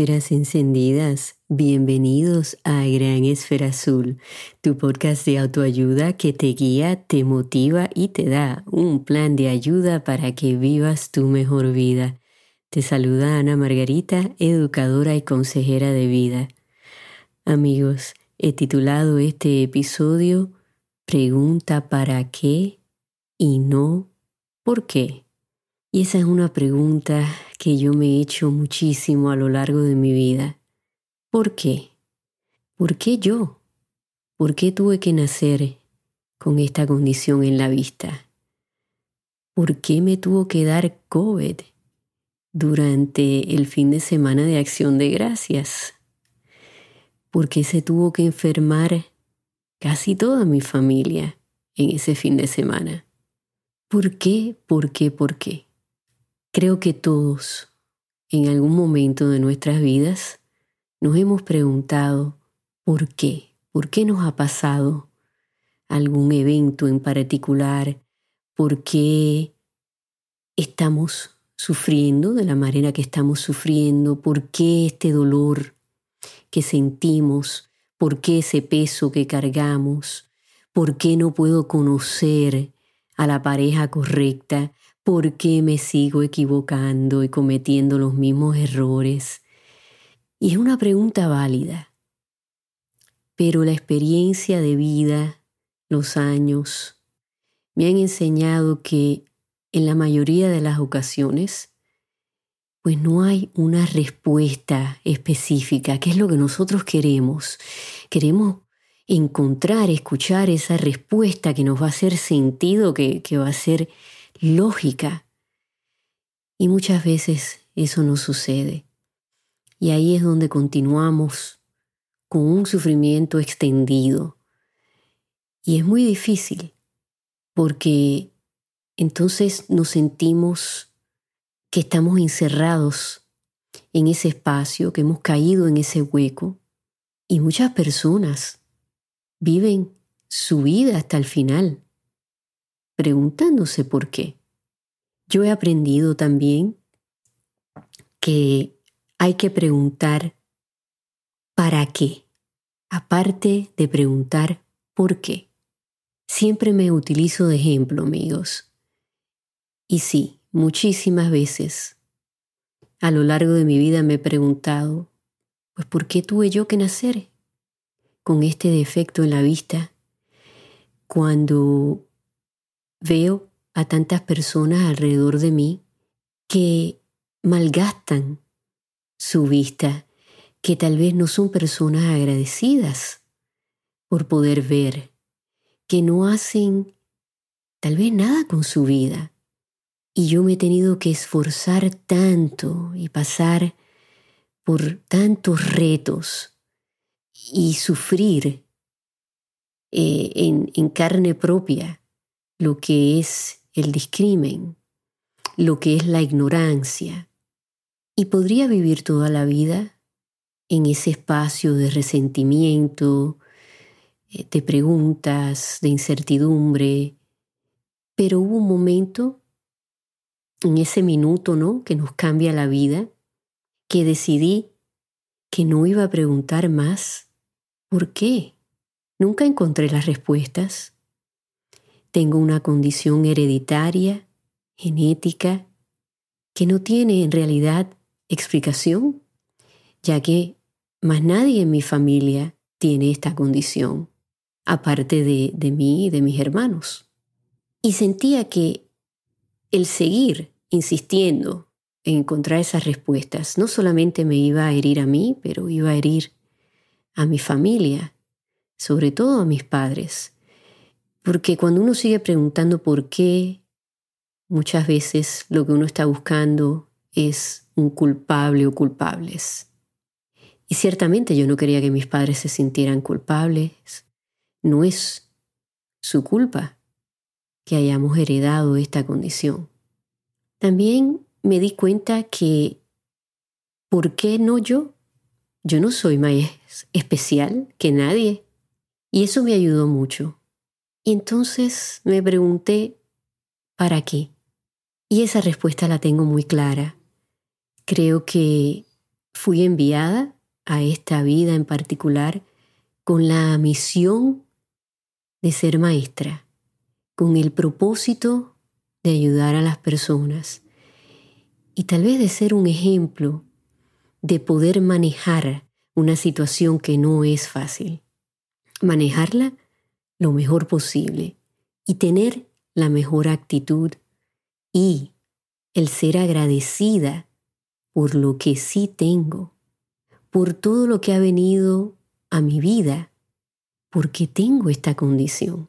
Esferas encendidas, bienvenidos a Gran Esfera Azul, tu podcast de autoayuda que te guía, te motiva y te da un plan de ayuda para que vivas tu mejor vida. Te saluda Ana Margarita, educadora y consejera de vida. Amigos, he titulado este episodio Pregunta para qué y no por qué. Y esa es una pregunta que yo me he hecho muchísimo a lo largo de mi vida. ¿Por qué? ¿Por qué yo? ¿Por qué tuve que nacer con esta condición en la vista? ¿Por qué me tuvo que dar COVID durante el fin de semana de acción de gracias? ¿Por qué se tuvo que enfermar casi toda mi familia en ese fin de semana? ¿Por qué? ¿Por qué? ¿Por qué? Creo que todos, en algún momento de nuestras vidas, nos hemos preguntado por qué, por qué nos ha pasado algún evento en particular, por qué estamos sufriendo de la manera que estamos sufriendo, por qué este dolor que sentimos, por qué ese peso que cargamos, por qué no puedo conocer a la pareja correcta, ¿Por qué me sigo equivocando y cometiendo los mismos errores? Y es una pregunta válida, pero la experiencia de vida, los años, me han enseñado que en la mayoría de las ocasiones, pues no hay una respuesta específica, que es lo que nosotros queremos. Queremos encontrar, escuchar esa respuesta que nos va a hacer sentido, que, que va a ser lógica. Y muchas veces eso no sucede. Y ahí es donde continuamos con un sufrimiento extendido. Y es muy difícil porque entonces nos sentimos que estamos encerrados en ese espacio, que hemos caído en ese hueco. Y muchas personas viven su vida hasta el final preguntándose por qué. Yo he aprendido también que hay que preguntar para qué, aparte de preguntar por qué. Siempre me utilizo de ejemplo, amigos. Y sí, muchísimas veces a lo largo de mi vida me he preguntado, pues ¿por qué tuve yo que nacer con este defecto en la vista cuando Veo a tantas personas alrededor de mí que malgastan su vista, que tal vez no son personas agradecidas por poder ver, que no hacen tal vez nada con su vida. Y yo me he tenido que esforzar tanto y pasar por tantos retos y sufrir eh, en, en carne propia lo que es el discrimen, lo que es la ignorancia, y podría vivir toda la vida en ese espacio de resentimiento, eh, de preguntas, de incertidumbre, pero hubo un momento, en ese minuto, ¿no?, que nos cambia la vida, que decidí que no iba a preguntar más por qué. Nunca encontré las respuestas, tengo una condición hereditaria, genética, que no tiene en realidad explicación, ya que más nadie en mi familia tiene esta condición, aparte de, de mí y de mis hermanos. Y sentía que el seguir insistiendo en encontrar esas respuestas no solamente me iba a herir a mí, pero iba a herir a mi familia, sobre todo a mis padres, porque cuando uno sigue preguntando por qué, muchas veces lo que uno está buscando es un culpable o culpables. Y ciertamente yo no quería que mis padres se sintieran culpables. No es su culpa que hayamos heredado esta condición. También me di cuenta que, ¿por qué no yo? Yo no soy más especial que nadie. Y eso me ayudó mucho entonces me pregunté, ¿para qué? Y esa respuesta la tengo muy clara. Creo que fui enviada a esta vida en particular con la misión de ser maestra, con el propósito de ayudar a las personas y tal vez de ser un ejemplo de poder manejar una situación que no es fácil. Manejarla lo mejor posible y tener la mejor actitud y el ser agradecida por lo que sí tengo, por todo lo que ha venido a mi vida, porque tengo esta condición.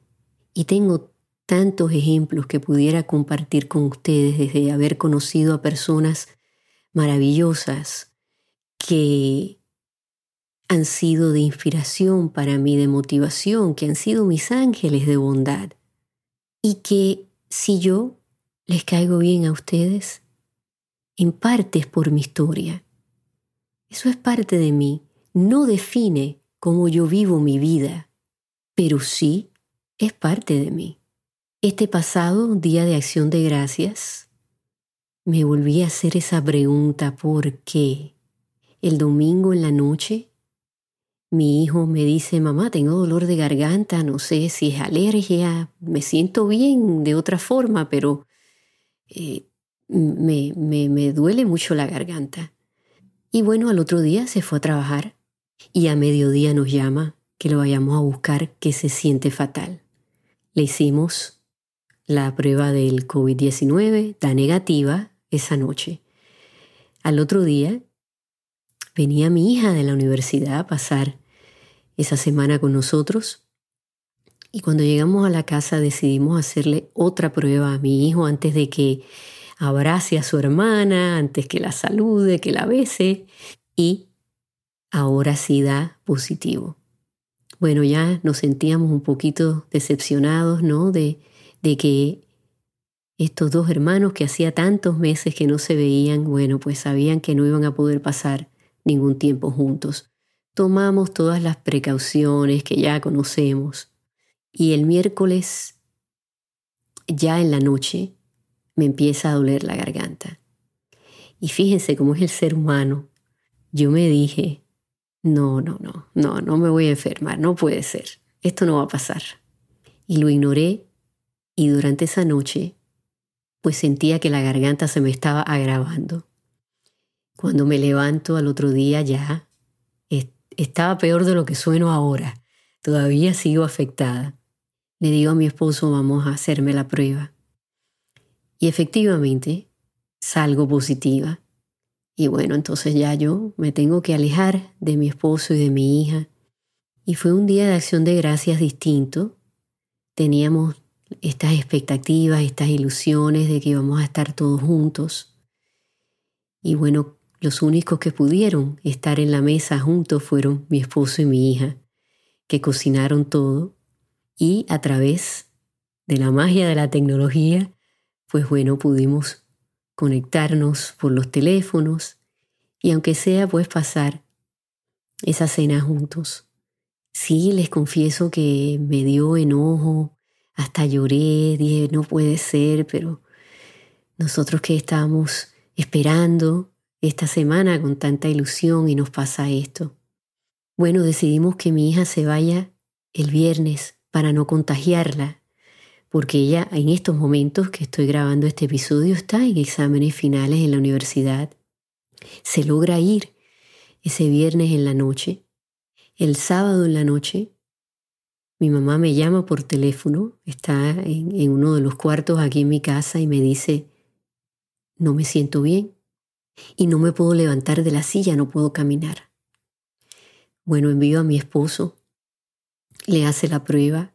Y tengo tantos ejemplos que pudiera compartir con ustedes desde haber conocido a personas maravillosas que han sido de inspiración para mí, de motivación, que han sido mis ángeles de bondad. Y que si yo les caigo bien a ustedes, en parte es por mi historia. Eso es parte de mí. No define cómo yo vivo mi vida, pero sí es parte de mí. Este pasado día de acción de gracias, me volví a hacer esa pregunta ¿por qué? El domingo en la noche, mi hijo me dice, mamá, tengo dolor de garganta, no sé si es alergia, me siento bien de otra forma, pero eh, me, me, me duele mucho la garganta. Y bueno, al otro día se fue a trabajar y a mediodía nos llama que lo vayamos a buscar, que se siente fatal. Le hicimos la prueba del COVID-19, da negativa esa noche. Al otro día venía mi hija de la universidad a pasar esa semana con nosotros y cuando llegamos a la casa decidimos hacerle otra prueba a mi hijo antes de que abrace a su hermana, antes que la salude, que la bese y ahora sí da positivo. Bueno, ya nos sentíamos un poquito decepcionados, ¿no? De, de que estos dos hermanos que hacía tantos meses que no se veían, bueno, pues sabían que no iban a poder pasar ningún tiempo juntos. Tomamos todas las precauciones que ya conocemos y el miércoles, ya en la noche, me empieza a doler la garganta. Y fíjense cómo es el ser humano. Yo me dije, no, no, no, no, no me voy a enfermar, no puede ser, esto no va a pasar. Y lo ignoré y durante esa noche, pues sentía que la garganta se me estaba agravando. Cuando me levanto al otro día ya estaba peor de lo que sueno ahora. Todavía sigo afectada. Le digo a mi esposo, vamos a hacerme la prueba. Y efectivamente, salgo positiva. Y bueno, entonces ya yo me tengo que alejar de mi esposo y de mi hija. Y fue un día de acción de gracias distinto. Teníamos estas expectativas, estas ilusiones de que íbamos a estar todos juntos. Y bueno, los únicos que pudieron estar en la mesa juntos fueron mi esposo y mi hija, que cocinaron todo y a través de la magia de la tecnología, pues bueno, pudimos conectarnos por los teléfonos y aunque sea pues pasar esa cena juntos. Sí, les confieso que me dio enojo, hasta lloré, dije, no puede ser, pero nosotros que estábamos esperando esta semana con tanta ilusión y nos pasa esto. Bueno, decidimos que mi hija se vaya el viernes para no contagiarla, porque ella en estos momentos que estoy grabando este episodio está en exámenes finales en la universidad. Se logra ir ese viernes en la noche. El sábado en la noche, mi mamá me llama por teléfono, está en, en uno de los cuartos aquí en mi casa y me dice, no me siento bien y no me puedo levantar de la silla, no puedo caminar. Bueno, envío a mi esposo le hace la prueba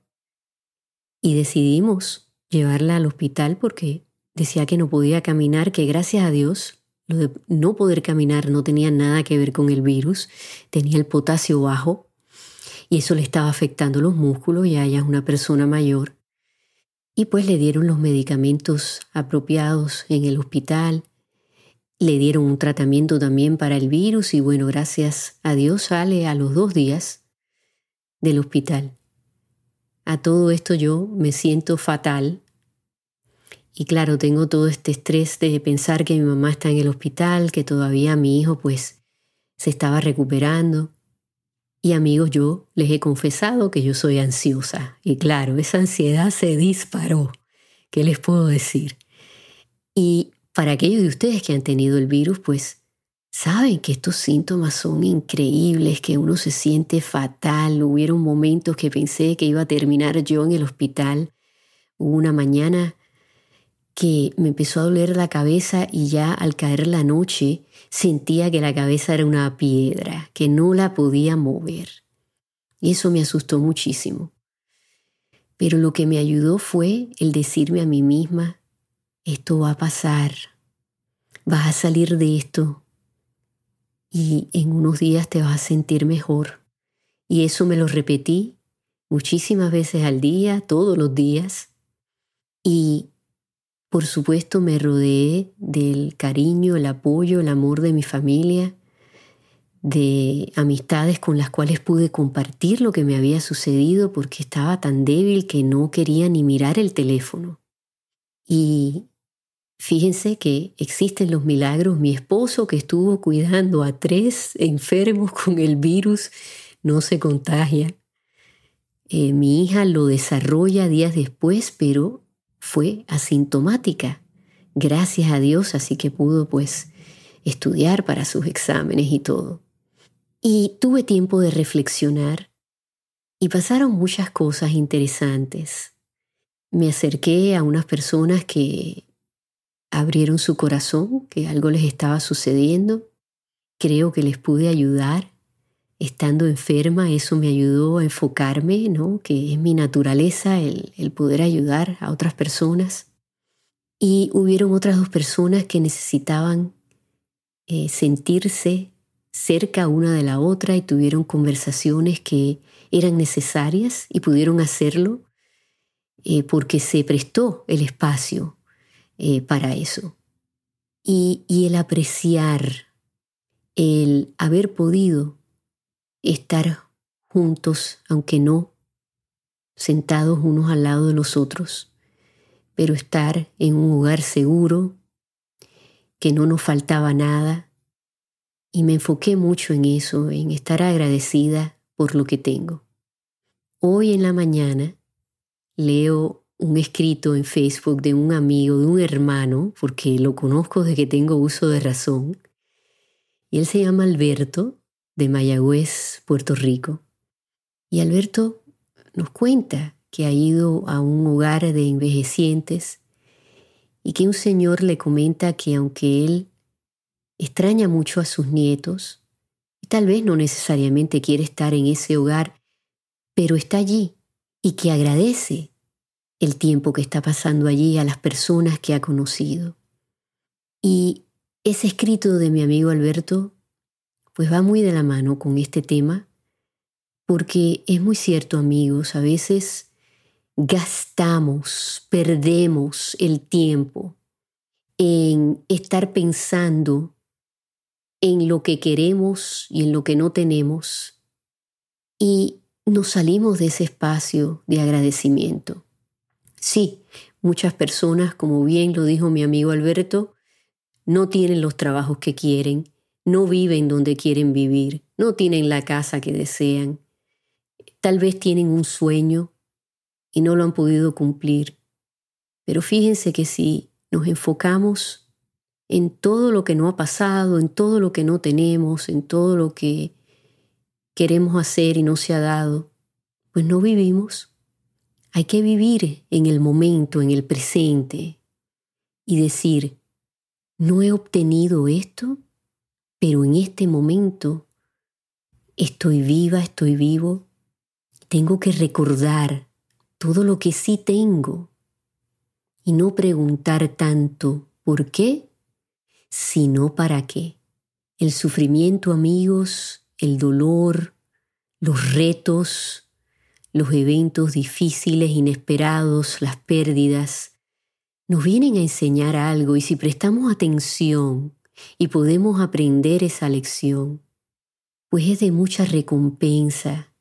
y decidimos llevarla al hospital porque decía que no podía caminar, que gracias a Dios lo de no poder caminar no tenía nada que ver con el virus, tenía el potasio bajo y eso le estaba afectando los músculos, ya ella es una persona mayor. Y pues le dieron los medicamentos apropiados en el hospital, le dieron un tratamiento también para el virus y bueno, gracias a Dios sale a los dos días del hospital. A todo esto yo me siento fatal y claro, tengo todo este estrés de pensar que mi mamá está en el hospital, que todavía mi hijo pues se estaba recuperando. Y amigos, yo les he confesado que yo soy ansiosa. Y claro, esa ansiedad se disparó. ¿Qué les puedo decir? Y para aquellos de ustedes que han tenido el virus, pues saben que estos síntomas son increíbles, que uno se siente fatal. Hubieron momentos que pensé que iba a terminar yo en el hospital. Hubo una mañana que me empezó a doler la cabeza y ya al caer la noche sentía que la cabeza era una piedra, que no la podía mover. Y eso me asustó muchísimo. Pero lo que me ayudó fue el decirme a mí misma, esto va a pasar, vas a salir de esto y en unos días te vas a sentir mejor. Y eso me lo repetí muchísimas veces al día, todos los días. Y por supuesto me rodeé del cariño, el apoyo, el amor de mi familia, de amistades con las cuales pude compartir lo que me había sucedido porque estaba tan débil que no quería ni mirar el teléfono. Y fíjense que existen los milagros. Mi esposo que estuvo cuidando a tres enfermos con el virus no se contagia. Eh, mi hija lo desarrolla días después, pero fue asintomática, gracias a Dios, así que pudo pues estudiar para sus exámenes y todo. Y tuve tiempo de reflexionar y pasaron muchas cosas interesantes. Me acerqué a unas personas que abrieron su corazón, que algo les estaba sucediendo. Creo que les pude ayudar. Estando enferma, eso me ayudó a enfocarme, ¿no? Que es mi naturaleza el, el poder ayudar a otras personas. Y hubieron otras dos personas que necesitaban eh, sentirse cerca una de la otra y tuvieron conversaciones que eran necesarias y pudieron hacerlo eh, porque se prestó el espacio eh, para eso. Y, y el apreciar, el haber podido estar juntos, aunque no sentados unos al lado de los otros, pero estar en un lugar seguro, que no nos faltaba nada, y me enfoqué mucho en eso, en estar agradecida por lo que tengo. Hoy en la mañana leo un escrito en Facebook de un amigo, de un hermano, porque lo conozco desde que tengo uso de razón, y él se llama Alberto, de Mayagüez, Puerto Rico. Y Alberto nos cuenta que ha ido a un hogar de envejecientes y que un señor le comenta que aunque él extraña mucho a sus nietos y tal vez no necesariamente quiere estar en ese hogar, pero está allí y que agradece el tiempo que está pasando allí a las personas que ha conocido. Y ese escrito de mi amigo Alberto pues va muy de la mano con este tema, porque es muy cierto amigos, a veces gastamos, perdemos el tiempo en estar pensando en lo que queremos y en lo que no tenemos y nos salimos de ese espacio de agradecimiento. Sí, muchas personas, como bien lo dijo mi amigo Alberto, no tienen los trabajos que quieren, no viven donde quieren vivir, no tienen la casa que desean, tal vez tienen un sueño y no lo han podido cumplir. Pero fíjense que si nos enfocamos en todo lo que no ha pasado, en todo lo que no tenemos, en todo lo que queremos hacer y no se ha dado, pues no vivimos. Hay que vivir en el momento, en el presente, y decir, no he obtenido esto, pero en este momento estoy viva, estoy vivo, tengo que recordar todo lo que sí tengo y no preguntar tanto por qué, sino para qué. El sufrimiento, amigos, el dolor, los retos, los eventos difíciles, inesperados, las pérdidas, nos vienen a enseñar algo y si prestamos atención y podemos aprender esa lección, pues es de mucha recompensa,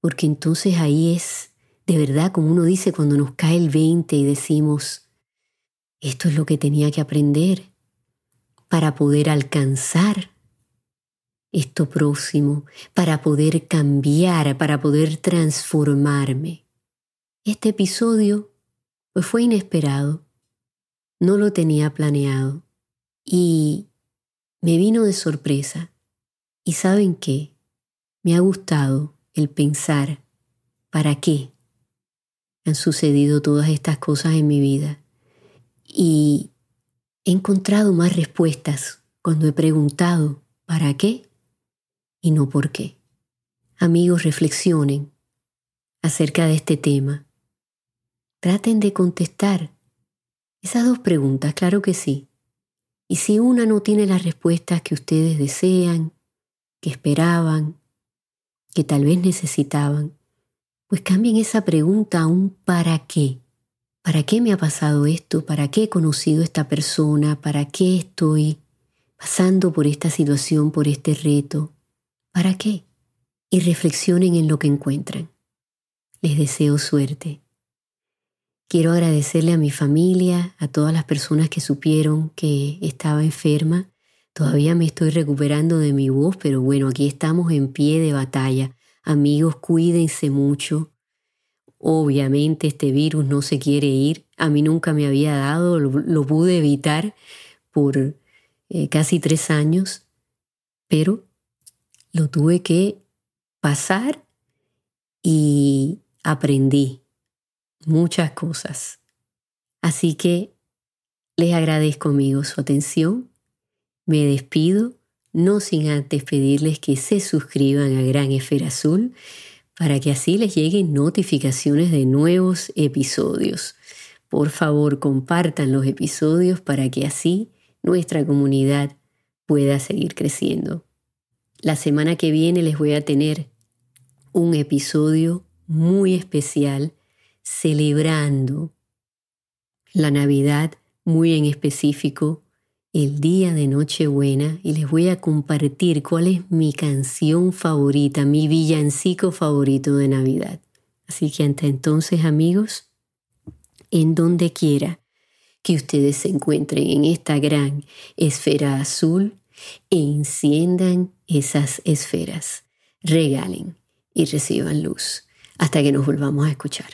porque entonces ahí es de verdad como uno dice cuando nos cae el 20 y decimos, esto es lo que tenía que aprender para poder alcanzar esto próximo, para poder cambiar, para poder transformarme. Este episodio pues, fue inesperado, no lo tenía planeado y me vino de sorpresa. ¿Y saben qué? Me ha gustado el pensar, ¿para qué han sucedido todas estas cosas en mi vida? Y he encontrado más respuestas cuando he preguntado, ¿para qué? Y no por qué. Amigos, reflexionen acerca de este tema. Traten de contestar esas dos preguntas, claro que sí. Y si una no tiene las respuestas que ustedes desean, que esperaban, que tal vez necesitaban, pues cambien esa pregunta a un ¿para qué? ¿Para qué me ha pasado esto? ¿Para qué he conocido a esta persona? ¿Para qué estoy pasando por esta situación, por este reto? ¿Para qué? Y reflexionen en lo que encuentran. Les deseo suerte. Quiero agradecerle a mi familia, a todas las personas que supieron que estaba enferma Todavía me estoy recuperando de mi voz, pero bueno, aquí estamos en pie de batalla. Amigos, cuídense mucho. Obviamente este virus no se quiere ir. A mí nunca me había dado, lo, pude evitar por eh, casi tres años, pero lo tuve que pasar y aprendí muchas cosas. Así que les agradezco, amigos, su atención me despido, no sin antes pedirles que se suscriban a Gran Esfera Azul para que así les lleguen notificaciones de nuevos episodios. Por favor, compartan los episodios para que así nuestra comunidad pueda seguir creciendo. La semana que viene les voy a tener un episodio muy especial celebrando la Navidad, muy en específico el día de Nochebuena y les voy a compartir cuál es mi canción favorita, mi villancico favorito de Navidad. Así que hasta entonces amigos, en donde quiera que ustedes se encuentren en esta gran esfera azul, enciendan esas esferas, regalen y reciban luz hasta que nos volvamos a escuchar.